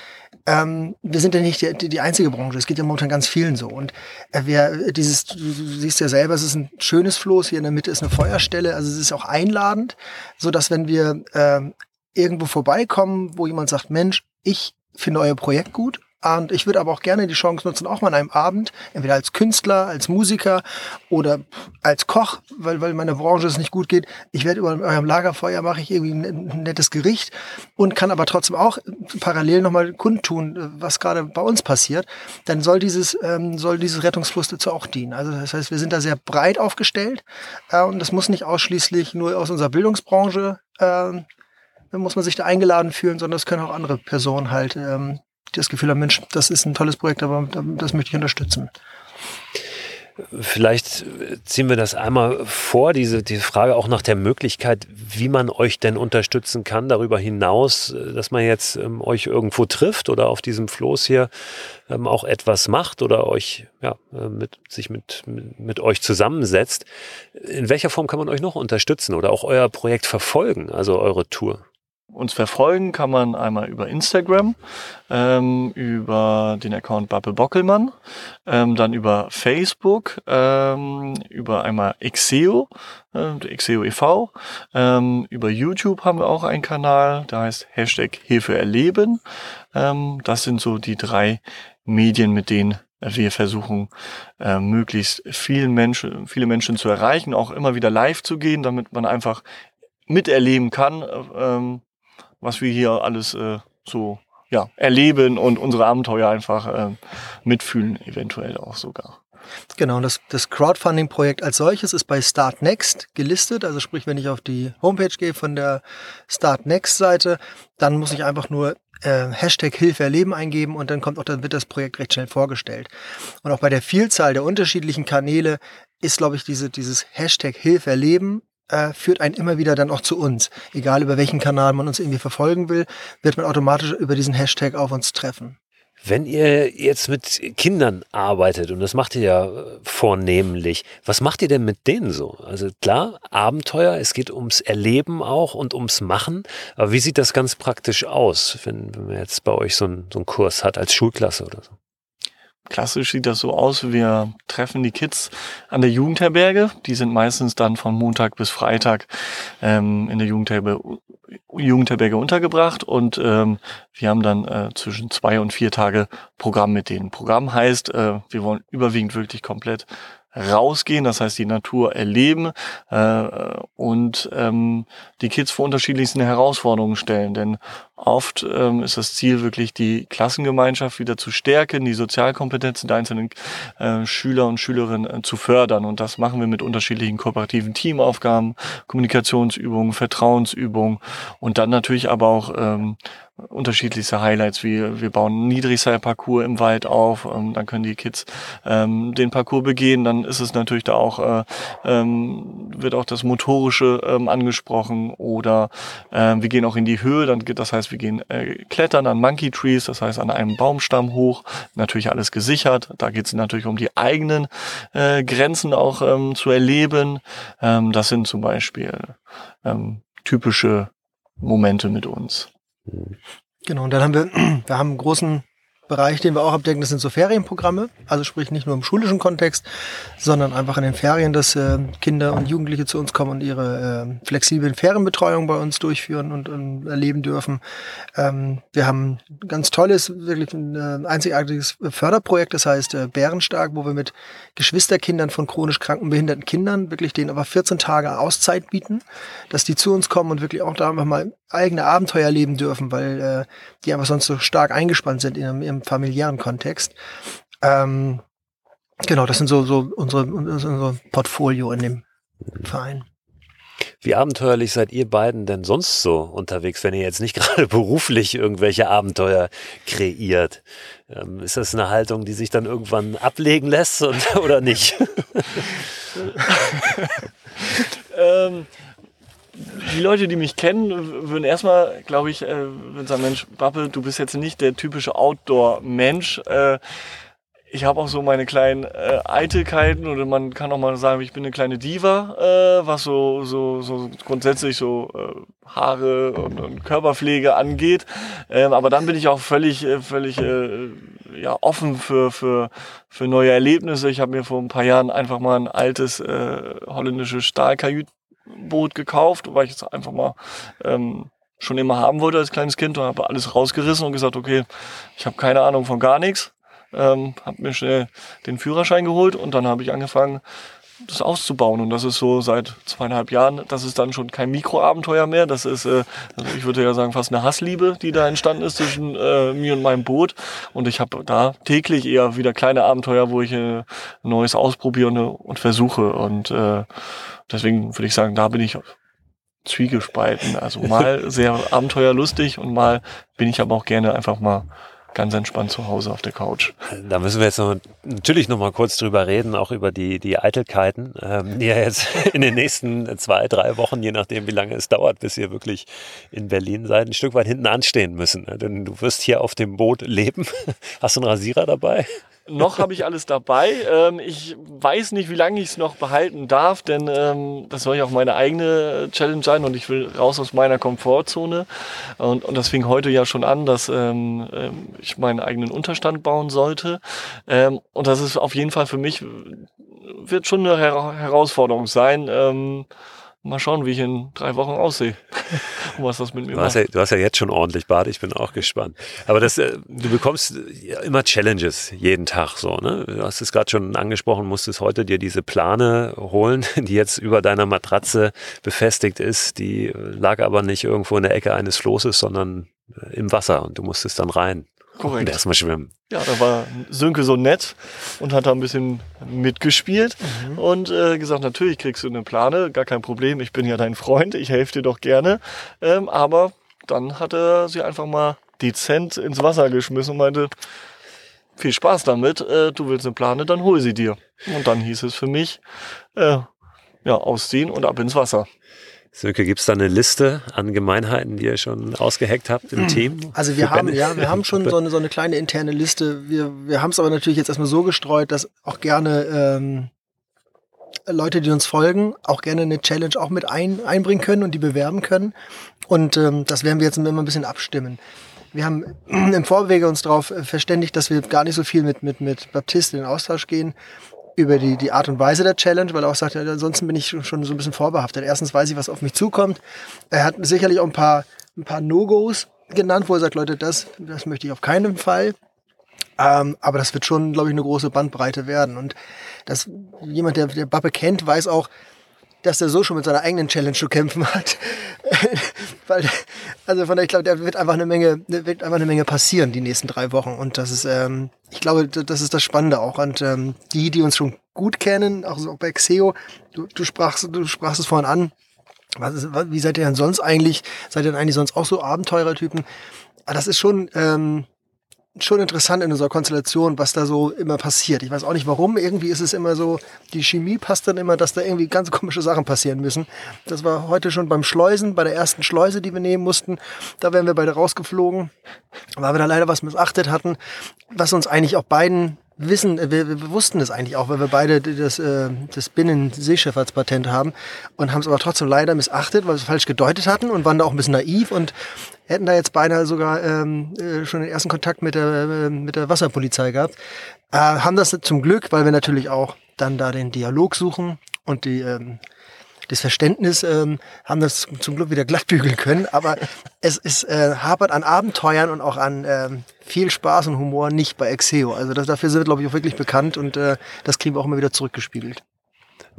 ähm, wir sind ja nicht die, die, einzige Branche. Es geht ja momentan ganz vielen so. Und äh, wir, dieses, du, siehst ja selber, es ist ein schönes Floß. Hier in der Mitte ist eine Feuerstelle. Also es ist auch einladend, so dass wenn wir ähm, irgendwo vorbeikommen, wo jemand sagt, Mensch, ich finde euer Projekt gut und ich würde aber auch gerne die Chance nutzen, auch mal an einem Abend, entweder als Künstler, als Musiker oder als Koch, weil, weil meine Branche es nicht gut geht. Ich werde über eurem Lagerfeuer mache ich irgendwie ein, nettes Gericht und kann aber trotzdem auch parallel nochmal kundtun, was gerade bei uns passiert. Dann soll dieses, ähm, soll dieses Rettungsfluss dazu auch dienen. Also das heißt, wir sind da sehr breit aufgestellt äh, und das muss nicht ausschließlich nur aus unserer Bildungsbranche äh, muss man sich da eingeladen fühlen, sondern das können auch andere Personen halt ähm, das Gefühl haben, Mensch, das ist ein tolles Projekt, aber das möchte ich unterstützen. Vielleicht ziehen wir das einmal vor, diese, diese Frage auch nach der Möglichkeit, wie man euch denn unterstützen kann, darüber hinaus, dass man jetzt ähm, euch irgendwo trifft oder auf diesem Floß hier ähm, auch etwas macht oder euch, ja, äh, mit, sich mit, mit, mit euch zusammensetzt. In welcher Form kann man euch noch unterstützen oder auch euer Projekt verfolgen, also eure Tour? Uns verfolgen kann man einmal über Instagram, ähm, über den Account Bubble Bockelmann, ähm, dann über Facebook, ähm, über einmal Xeo, äh, Xeo e.V., ähm, über YouTube haben wir auch einen Kanal, der heißt Hashtag Hilfe erleben. Ähm, das sind so die drei Medien, mit denen wir versuchen, äh, möglichst vielen Menschen, viele Menschen zu erreichen, auch immer wieder live zu gehen, damit man einfach miterleben kann, ähm, was wir hier alles äh, so ja, erleben und unsere Abenteuer einfach äh, mitfühlen, eventuell auch sogar. Genau, das, das Crowdfunding-Projekt als solches ist bei Start Next gelistet. Also sprich, wenn ich auf die Homepage gehe von der Start Next-Seite, dann muss ich einfach nur äh, Hashtag Hilfe erleben eingeben und dann kommt auch, dann wird das Projekt recht schnell vorgestellt. Und auch bei der Vielzahl der unterschiedlichen Kanäle ist, glaube ich, diese, dieses Hashtag Hilfe erleben äh, führt einen immer wieder dann auch zu uns. Egal über welchen Kanal man uns irgendwie verfolgen will, wird man automatisch über diesen Hashtag auf uns treffen. Wenn ihr jetzt mit Kindern arbeitet, und das macht ihr ja äh, vornehmlich, was macht ihr denn mit denen so? Also klar, Abenteuer, es geht ums Erleben auch und ums Machen, aber wie sieht das ganz praktisch aus, wenn, wenn man jetzt bei euch so, ein, so einen Kurs hat als Schulklasse oder so? Klassisch sieht das so aus, wir treffen die Kids an der Jugendherberge. Die sind meistens dann von Montag bis Freitag ähm, in der Jugendherberge, Jugendherberge untergebracht und ähm, wir haben dann äh, zwischen zwei und vier Tage Programm mit denen. Programm heißt, äh, wir wollen überwiegend wirklich komplett rausgehen, das heißt die Natur erleben äh, und ähm, die Kids vor unterschiedlichsten Herausforderungen stellen. Denn oft ähm, ist das Ziel wirklich die Klassengemeinschaft wieder zu stärken, die Sozialkompetenzen der einzelnen äh, Schüler und Schülerinnen äh, zu fördern. Und das machen wir mit unterschiedlichen kooperativen Teamaufgaben, Kommunikationsübungen, Vertrauensübungen und dann natürlich aber auch ähm, unterschiedlichste Highlights, wie wir bauen einen Niedrigseilparcours im Wald auf, ähm, dann können die Kids ähm, den Parcours begehen, dann ist es natürlich da auch, äh, ähm, wird auch das Motorische ähm, angesprochen oder äh, wir gehen auch in die Höhe, dann geht, das heißt, wir gehen äh, klettern an Monkey Trees, das heißt an einem Baumstamm hoch, natürlich alles gesichert, da geht es natürlich um die eigenen äh, Grenzen auch ähm, zu erleben, ähm, das sind zum Beispiel ähm, typische Momente mit uns. Genau, und dann haben wir, wir haben einen großen Bereich, den wir auch abdecken, das sind so Ferienprogramme. Also sprich nicht nur im schulischen Kontext, sondern einfach in den Ferien, dass äh, Kinder und Jugendliche zu uns kommen und ihre äh, flexiblen Ferienbetreuung bei uns durchführen und, und erleben dürfen. Ähm, wir haben ein ganz tolles, wirklich ein äh, einzigartiges Förderprojekt, das heißt äh, Bärenstark, wo wir mit Geschwisterkindern von chronisch kranken, behinderten Kindern wirklich denen aber 14 Tage Auszeit bieten, dass die zu uns kommen und wirklich auch da einfach mal eigene Abenteuer leben dürfen, weil äh, die einfach sonst so stark eingespannt sind in ihrem, ihrem familiären Kontext. Ähm, genau, das sind so, so unsere, unser Portfolio in dem Verein. Wie abenteuerlich seid ihr beiden denn sonst so unterwegs, wenn ihr jetzt nicht gerade beruflich irgendwelche Abenteuer kreiert? Ähm, ist das eine Haltung, die sich dann irgendwann ablegen lässt und, oder nicht? ähm, die Leute, die mich kennen, würden erstmal, glaube ich, äh, würden sagen, Mensch, Bappe, du bist jetzt nicht der typische Outdoor-Mensch. Äh, ich habe auch so meine kleinen äh, Eitelkeiten oder man kann auch mal sagen, ich bin eine kleine Diva, äh, was so, so, so grundsätzlich so äh, Haare und, und Körperpflege angeht. Ähm, aber dann bin ich auch völlig, äh, völlig äh, ja, offen für, für, für neue Erlebnisse. Ich habe mir vor ein paar Jahren einfach mal ein altes äh, holländisches Stahlkajüt Boot gekauft, weil ich es einfach mal ähm, schon immer haben wollte als kleines Kind und habe alles rausgerissen und gesagt, okay, ich habe keine Ahnung von gar nichts. Ähm, habe mir schnell den Führerschein geholt und dann habe ich angefangen, das auszubauen. Und das ist so seit zweieinhalb Jahren, das ist dann schon kein Mikroabenteuer mehr. Das ist, äh, also ich würde ja sagen, fast eine Hassliebe, die da entstanden ist zwischen äh, mir und meinem Boot. Und ich habe da täglich eher wieder kleine Abenteuer, wo ich äh, Neues ausprobiere und, und versuche. Und äh, deswegen würde ich sagen, da bin ich zwiegespalten. Also mal sehr abenteuerlustig und mal bin ich aber auch gerne einfach mal ganz entspannt zu Hause auf der Couch. Da müssen wir jetzt noch, natürlich noch mal kurz drüber reden, auch über die, die Eitelkeiten, ähm, die ja jetzt in den nächsten zwei, drei Wochen, je nachdem wie lange es dauert, bis ihr wirklich in Berlin seid, ein Stück weit hinten anstehen müssen. Denn du wirst hier auf dem Boot leben. Hast du einen Rasierer dabei? Noch habe ich alles dabei. Ähm, ich weiß nicht, wie lange ich es noch behalten darf, denn ähm, das soll ja auch meine eigene Challenge sein und ich will raus aus meiner Komfortzone. Und, und das fing heute ja schon an, dass ähm, ähm ich meinen eigenen Unterstand bauen sollte. Ähm, und das ist auf jeden Fall für mich, wird schon eine Her Herausforderung sein. Ähm, mal schauen, wie ich in drei Wochen aussehe. Und was das mit mir du macht. Ja, du hast ja jetzt schon ordentlich Bart, ich bin auch gespannt. Aber das, äh, du bekommst ja immer Challenges jeden Tag so. Ne? Du hast es gerade schon angesprochen, musstest heute dir diese Plane holen, die jetzt über deiner Matratze befestigt ist. Die lag aber nicht irgendwo in der Ecke eines Flosses, sondern äh, im Wasser und du musstest dann rein. Korrekt. Und erstmal schwimmen. Ja, da war Sönke so nett und hat da ein bisschen mitgespielt mhm. und äh, gesagt, natürlich kriegst du eine Plane, gar kein Problem, ich bin ja dein Freund, ich helfe dir doch gerne. Ähm, aber dann hat er sie einfach mal dezent ins Wasser geschmissen und meinte, viel Spaß damit, äh, du willst eine Plane, dann hol sie dir. Und dann hieß es für mich, äh, ja, ausziehen und ab ins Wasser. Sönke, gibt es da eine Liste an Gemeinheiten, die ihr schon ausgeheckt habt im hm. Team? Also wir haben, ja, wir haben schon so eine, so eine kleine interne Liste. Wir, wir haben es aber natürlich jetzt erstmal so gestreut, dass auch gerne ähm, Leute, die uns folgen, auch gerne eine Challenge auch mit ein, einbringen können und die bewerben können. Und ähm, das werden wir jetzt immer ein bisschen abstimmen. Wir haben im Vorwege uns darauf verständigt, dass wir gar nicht so viel mit, mit, mit Baptist in den Austausch gehen über die, die Art und Weise der Challenge, weil er auch sagt, ja, ansonsten bin ich schon so ein bisschen vorbehaftet. Erstens weiß ich, was auf mich zukommt. Er hat sicherlich auch ein paar, ein paar No-Gos genannt, wo er sagt, Leute, das, das möchte ich auf keinen Fall. Ähm, aber das wird schon, glaube ich, eine große Bandbreite werden. Und das, jemand, der, der Bappe kennt, weiß auch, dass er so schon mit seiner eigenen Challenge zu kämpfen hat. Weil, also von daher, ich glaube, da wird einfach eine Menge, wird einfach eine Menge passieren die nächsten drei Wochen. Und das ist, ähm, ich glaube, das ist das Spannende auch. Und ähm, die, die uns schon gut kennen, auch so bei Xeo, du, du sprachst, du sprachst es vorhin an. Was ist, wie seid ihr denn sonst eigentlich? Seid ihr denn eigentlich sonst auch so Abenteurertypen? Aber das ist schon, ähm, schon interessant in unserer Konstellation, was da so immer passiert. Ich weiß auch nicht warum. Irgendwie ist es immer so, die Chemie passt dann immer, dass da irgendwie ganz komische Sachen passieren müssen. Das war heute schon beim Schleusen, bei der ersten Schleuse, die wir nehmen mussten. Da wären wir beide rausgeflogen, weil wir da leider was missachtet hatten, was uns eigentlich auch beiden wissen, wir, wir wussten es eigentlich auch, weil wir beide das, äh, das Binnenseeschifffahrtspatent haben und haben es aber trotzdem leider missachtet, weil wir es falsch gedeutet hatten und waren da auch ein bisschen naiv und hätten da jetzt beinahe sogar ähm, äh, schon den ersten Kontakt mit der, äh, mit der Wasserpolizei gehabt. Äh, haben das zum Glück, weil wir natürlich auch dann da den Dialog suchen und die ähm, das Verständnis ähm, haben das zum Glück wieder glattbügeln können. Aber es ist äh, hapert an Abenteuern und auch an ähm, viel Spaß und Humor nicht bei Exeo. Also das, dafür sind wir, glaube ich, auch wirklich bekannt und äh, das kriegen wir auch immer wieder zurückgespiegelt.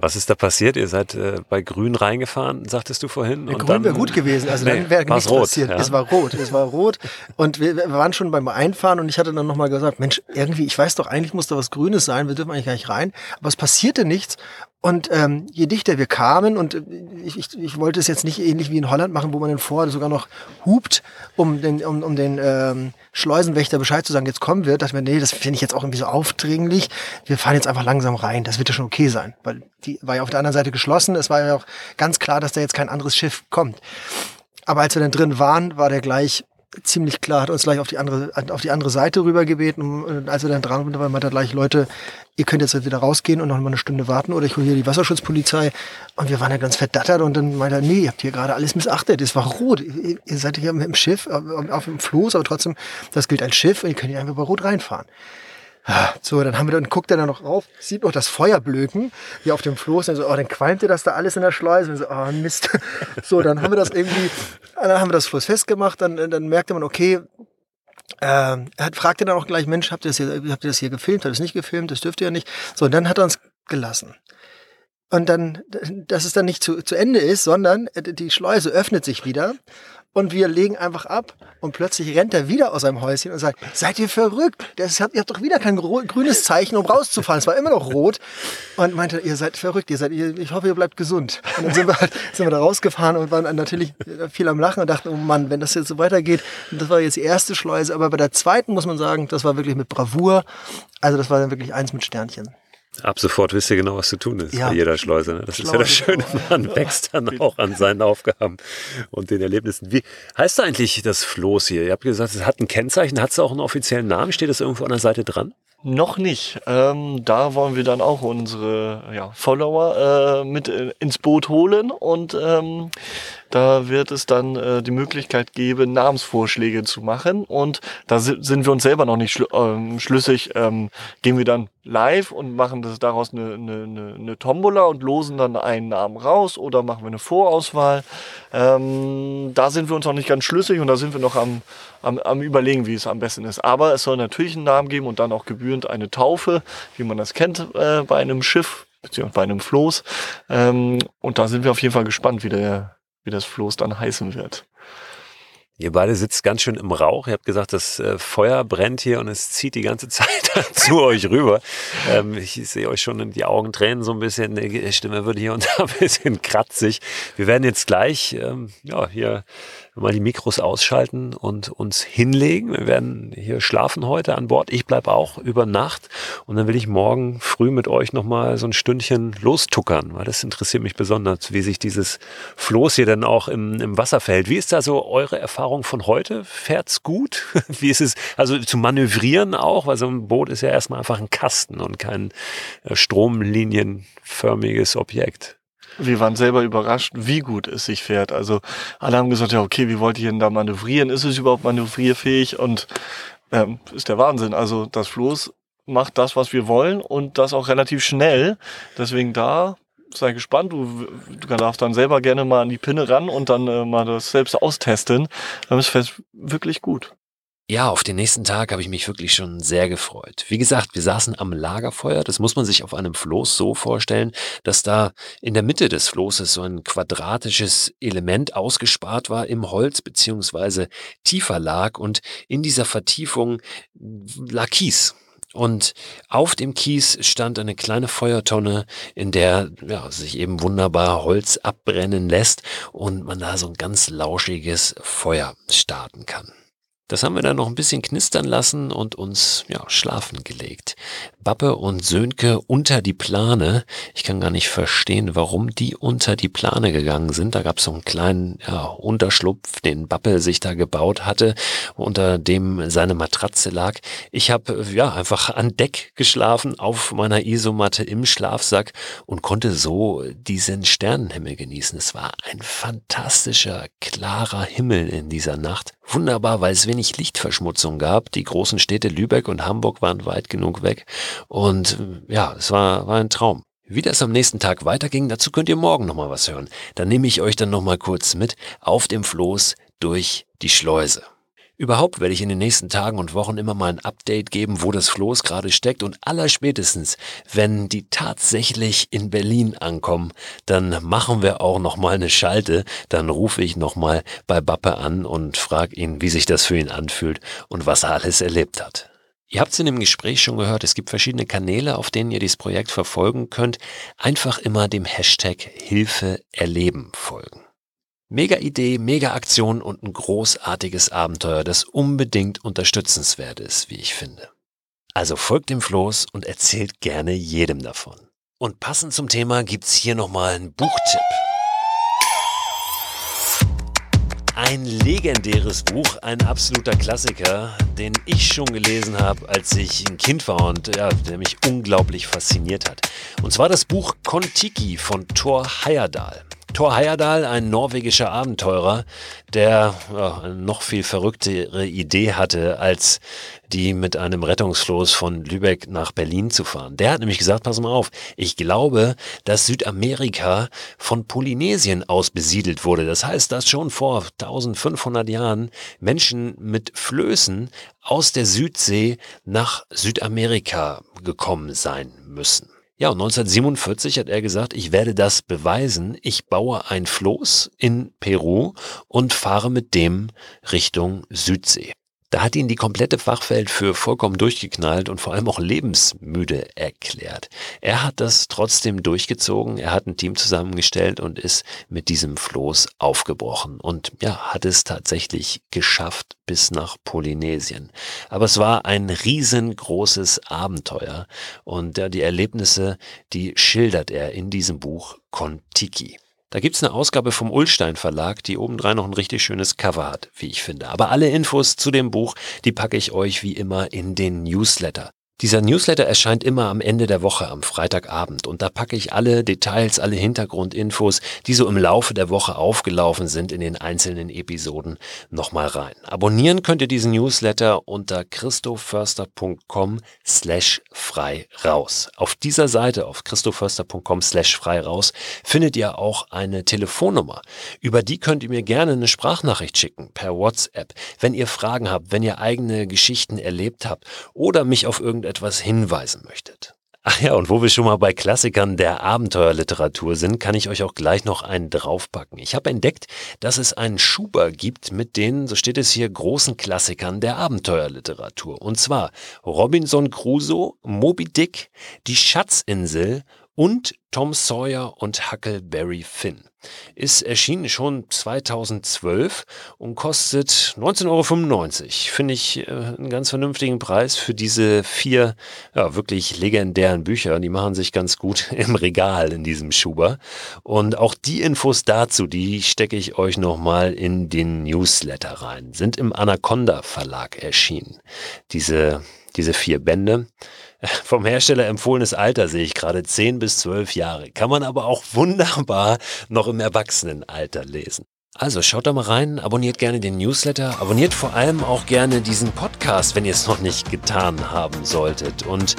Was ist da passiert? Ihr seid äh, bei Grün reingefahren, sagtest du vorhin. Ja, Grün wäre gut gewesen. Also nee, dann wäre nichts rot, passiert. Ja? Es war rot. Es war rot. Und wir, wir, waren schon beim Einfahren und ich hatte dann nochmal gesagt, Mensch, irgendwie, ich weiß doch, eigentlich muss da was Grünes sein. Wir dürfen eigentlich gar nicht rein. Aber es passierte nichts. Und ähm, je dichter wir kamen, und äh, ich, ich, ich wollte es jetzt nicht ähnlich wie in Holland machen, wo man dann vorher sogar noch hupt, um den, um, um den ähm, Schleusenwächter Bescheid zu sagen, jetzt kommen wir, dass wir, nee, das finde ich jetzt auch irgendwie so aufdringlich. Wir fahren jetzt einfach langsam rein, das wird ja schon okay sein. Weil die war ja auf der anderen Seite geschlossen. Es war ja auch ganz klar, dass da jetzt kein anderes Schiff kommt. Aber als wir dann drin waren, war der gleich ziemlich klar, hat uns gleich auf die andere, auf die andere Seite rüber gebeten. Und als wir dann dran waren, meinte er gleich, Leute, ihr könnt jetzt wieder rausgehen und noch mal eine Stunde warten oder ich hole hier die Wasserschutzpolizei. Und wir waren ja ganz verdattert und dann meinte er, nee, ihr habt hier gerade alles missachtet. Es war rot. Ihr seid hier im Schiff, auf dem Floß, aber trotzdem, das gilt als Schiff und ihr könnt hier einfach bei Rot reinfahren. So, dann haben wir dann guckt er da noch rauf, sieht noch das Feuer blöken, wie auf dem Floß, und so, oh, dann qualmte das da alles in der Schleuse, und so, oh Mist. So, dann haben wir das irgendwie, dann haben wir das Floß festgemacht, dann, dann merkte man, okay, äh, er hat, fragte dann auch gleich, Mensch, habt ihr das hier, habt ihr das hier gefilmt? Habt ihr das nicht gefilmt? Das dürft ihr ja nicht. So, und dann hat er uns gelassen. Und dann, dass es dann nicht zu, zu Ende ist, sondern die Schleuse öffnet sich wieder und wir legen einfach ab und plötzlich rennt er wieder aus seinem Häuschen und sagt, seid ihr verrückt? Das habt, ihr habt doch wieder kein grünes Zeichen, um rauszufahren. Es war immer noch rot. Und meinte, ihr seid verrückt, ihr seid, ich hoffe, ihr bleibt gesund. Und dann sind wir halt, sind wir da rausgefahren und waren natürlich viel am Lachen und dachten, oh Mann, wenn das jetzt so weitergeht, das war jetzt die erste Schleuse, aber bei der zweiten muss man sagen, das war wirklich mit Bravour. Also das war dann wirklich eins mit Sternchen. Ab sofort wisst ihr genau, was zu tun ist ja. bei jeder Schleuse. Ne? Das Schleuse ist ja das Schöne, man wächst dann auch an seinen Aufgaben und den Erlebnissen. Wie heißt eigentlich das Floß hier? Ihr habt gesagt, es hat ein Kennzeichen, hat es auch einen offiziellen Namen? Steht das irgendwo an der Seite dran? Noch nicht. Ähm, da wollen wir dann auch unsere ja, Follower äh, mit äh, ins Boot holen und ähm, da wird es dann äh, die Möglichkeit geben, Namensvorschläge zu machen. Und da sind wir uns selber noch nicht schl ähm, schlüssig. Ähm, gehen wir dann live und machen das daraus eine, eine, eine, eine Tombola und losen dann einen Namen raus oder machen wir eine Vorauswahl. Ähm, da sind wir uns noch nicht ganz schlüssig und da sind wir noch am, am, am überlegen, wie es am besten ist. Aber es soll natürlich einen Namen geben und dann auch gebührend eine Taufe, wie man das kennt äh, bei einem Schiff beziehungsweise bei einem Floß. Ähm, und da sind wir auf jeden Fall gespannt, wie der, wie das Floß dann heißen wird. Ihr beide sitzt ganz schön im Rauch. Ihr habt gesagt, das äh, Feuer brennt hier und es zieht die ganze Zeit zu euch rüber. Ähm, ich sehe euch schon in die Augen tränen so ein bisschen. Die Stimme wird hier und da ein bisschen kratzig. Wir werden jetzt gleich ähm, ja, hier mal die Mikros ausschalten und uns hinlegen. Wir werden hier schlafen heute an Bord. Ich bleibe auch über Nacht und dann will ich morgen früh mit euch nochmal so ein Stündchen lostuckern, weil das interessiert mich besonders, wie sich dieses Floß hier dann auch im, im Wasser verhält. Wie ist da so eure Erfahrung von heute? Fährt's gut? Wie ist es, also zu manövrieren auch, weil so ein Boot ist ja erstmal einfach ein Kasten und kein äh, stromlinienförmiges Objekt wir waren selber überrascht, wie gut es sich fährt. Also alle haben gesagt, ja, okay, wie wollt ihr denn da manövrieren? Ist es überhaupt manövrierfähig? Und ähm, ist der Wahnsinn. Also das Floß macht das, was wir wollen und das auch relativ schnell. Deswegen da sei gespannt. Du, du darfst dann selber gerne mal an die Pinne ran und dann äh, mal das selbst austesten. Dann ist es wirklich gut. Ja, auf den nächsten Tag habe ich mich wirklich schon sehr gefreut. Wie gesagt, wir saßen am Lagerfeuer. Das muss man sich auf einem Floß so vorstellen, dass da in der Mitte des Floßes so ein quadratisches Element ausgespart war im Holz beziehungsweise tiefer lag und in dieser Vertiefung lag Kies. Und auf dem Kies stand eine kleine Feuertonne, in der ja, sich eben wunderbar Holz abbrennen lässt und man da so ein ganz lauschiges Feuer starten kann. Das haben wir dann noch ein bisschen knistern lassen und uns ja, schlafen gelegt. Bappe und Sönke unter die Plane. Ich kann gar nicht verstehen, warum die unter die Plane gegangen sind. Da gab es so einen kleinen ja, Unterschlupf, den Bappe sich da gebaut hatte, unter dem seine Matratze lag. Ich habe ja einfach an Deck geschlafen auf meiner Isomatte im Schlafsack und konnte so diesen Sternenhimmel genießen. Es war ein fantastischer, klarer Himmel in dieser Nacht. Wunderbar, weil es wenig Lichtverschmutzung gab. Die großen Städte Lübeck und Hamburg waren weit genug weg. Und ja, es war, war ein Traum. Wie das am nächsten Tag weiterging, dazu könnt ihr morgen nochmal was hören. Dann nehme ich euch dann nochmal kurz mit auf dem Floß durch die Schleuse. Überhaupt werde ich in den nächsten Tagen und Wochen immer mal ein Update geben, wo das Floß gerade steckt und allerspätestens, wenn die tatsächlich in Berlin ankommen, dann machen wir auch noch mal eine Schalte, dann rufe ich noch mal bei Bappe an und frage ihn, wie sich das für ihn anfühlt und was er alles erlebt hat. Ihr habt es in dem Gespräch schon gehört, es gibt verschiedene Kanäle, auf denen ihr dieses Projekt verfolgen könnt. Einfach immer dem Hashtag Hilfe erleben folgen. Mega Idee, mega Aktion und ein großartiges Abenteuer, das unbedingt unterstützenswert ist, wie ich finde. Also folgt dem Floß und erzählt gerne jedem davon. Und passend zum Thema gibt's hier nochmal einen Buchtipp. Ein legendäres Buch, ein absoluter Klassiker, den ich schon gelesen habe, als ich ein Kind war und ja, der mich unglaublich fasziniert hat. Und zwar das Buch Kontiki von Thor Heyerdahl. Thor Heyerdahl, ein norwegischer Abenteurer, der ja, eine noch viel verrücktere Idee hatte, als die mit einem Rettungsfloß von Lübeck nach Berlin zu fahren. Der hat nämlich gesagt, pass mal auf, ich glaube, dass Südamerika von Polynesien aus besiedelt wurde. Das heißt, dass schon vor 1500 Jahren Menschen mit Flößen aus der Südsee nach Südamerika gekommen sein müssen. Ja, und 1947 hat er gesagt, ich werde das beweisen. Ich baue ein Floß in Peru und fahre mit dem Richtung Südsee. Da hat ihn die komplette Fachwelt für vollkommen durchgeknallt und vor allem auch lebensmüde erklärt. Er hat das trotzdem durchgezogen, er hat ein Team zusammengestellt und ist mit diesem Floß aufgebrochen und ja, hat es tatsächlich geschafft bis nach Polynesien. Aber es war ein riesengroßes Abenteuer und ja, die Erlebnisse, die schildert er in diesem Buch Kontiki. Da gibt's eine Ausgabe vom Ullstein Verlag, die obendrein noch ein richtig schönes Cover hat, wie ich finde. Aber alle Infos zu dem Buch, die packe ich euch wie immer in den Newsletter. Dieser Newsletter erscheint immer am Ende der Woche, am Freitagabend. Und da packe ich alle Details, alle Hintergrundinfos, die so im Laufe der Woche aufgelaufen sind in den einzelnen Episoden, nochmal rein. Abonnieren könnt ihr diesen Newsletter unter christoförster.com slash frei raus. Auf dieser Seite, auf christoförster.com slash frei raus, findet ihr auch eine Telefonnummer. Über die könnt ihr mir gerne eine Sprachnachricht schicken, per WhatsApp, wenn ihr Fragen habt, wenn ihr eigene Geschichten erlebt habt oder mich auf irgendeine etwas hinweisen möchtet. Ach ja, und wo wir schon mal bei Klassikern der Abenteuerliteratur sind, kann ich euch auch gleich noch einen draufpacken. Ich habe entdeckt, dass es einen Schuber gibt mit den, so steht es hier, großen Klassikern der Abenteuerliteratur. Und zwar Robinson Crusoe, Moby Dick, Die Schatzinsel und Tom Sawyer und Huckleberry Finn. Ist erschienen schon 2012 und kostet 19,95 Euro. Finde ich äh, einen ganz vernünftigen Preis für diese vier ja, wirklich legendären Bücher. Die machen sich ganz gut im Regal in diesem Schuber. Und auch die Infos dazu, die stecke ich euch nochmal in den Newsletter rein. Sind im Anaconda Verlag erschienen. Diese, diese vier Bände. Vom Hersteller empfohlenes Alter sehe ich gerade 10 bis 12 Jahre. Kann man aber auch wunderbar noch im Erwachsenenalter lesen. Also schaut da mal rein, abonniert gerne den Newsletter, abonniert vor allem auch gerne diesen Podcast, wenn ihr es noch nicht getan haben solltet. Und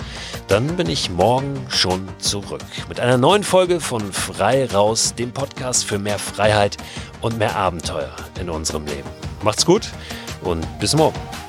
dann bin ich morgen schon zurück mit einer neuen Folge von Frei Raus, dem Podcast für mehr Freiheit und mehr Abenteuer in unserem Leben. Macht's gut und bis morgen.